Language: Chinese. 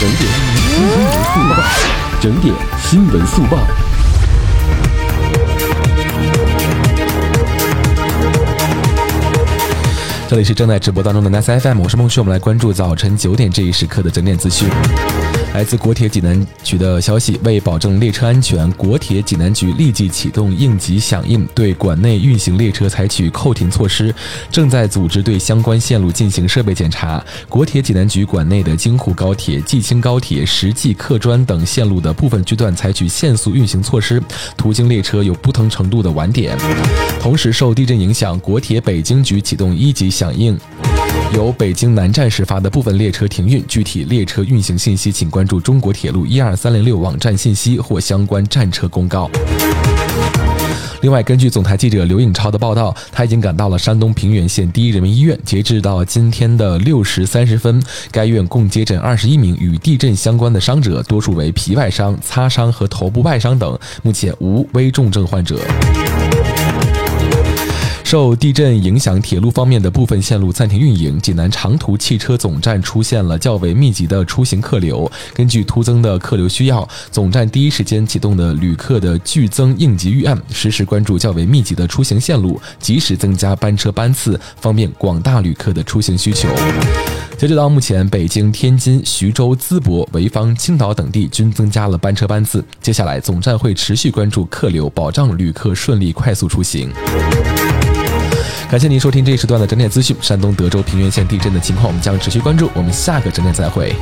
整点新闻速报，整点新闻速报。这里是正在直播当中的 Nice FM，我是孟旭，我们来关注早晨九点这一时刻的整点资讯。来自国铁济南局的消息，为保证列车安全，国铁济南局立即启动应急响应，对馆内运行列车采取扣停措施，正在组织对相关线路进行设备检查。国铁济南局馆内的京沪高铁、济青高铁、石济客专等线路的部分区段采取限速运行措施，途经列车有不同程度的晚点。同时，受地震影响，国铁北京局启动一级响应。由北京南站始发的部分列车停运，具体列车运行信息，请关注中国铁路一二三零六网站信息或相关站车公告。另外，根据总台记者刘颖超的报道，他已经赶到了山东平原县第一人民医院。截至到今天的六时三十分，该院共接诊二十一名与地震相关的伤者，多数为皮外伤、擦伤和头部外伤等，目前无危重症患者。受地震影响，铁路方面的部分线路暂停运营。济南长途汽车总站出现了较为密集的出行客流，根据突增的客流需要，总站第一时间启动的旅客的剧增应急预案，实时关注较为密集的出行线路，及时增加班车班次，方便广大旅客的出行需求。截止到目前，北京、天津、徐州、淄博、潍坊、青岛等地均增加了班车班次。接下来，总站会持续关注客流，保障旅客顺利快速出行。感谢您收听这一时段的整点资讯。山东德州平原县地震的情况，我们将持续关注。我们下个整点再会。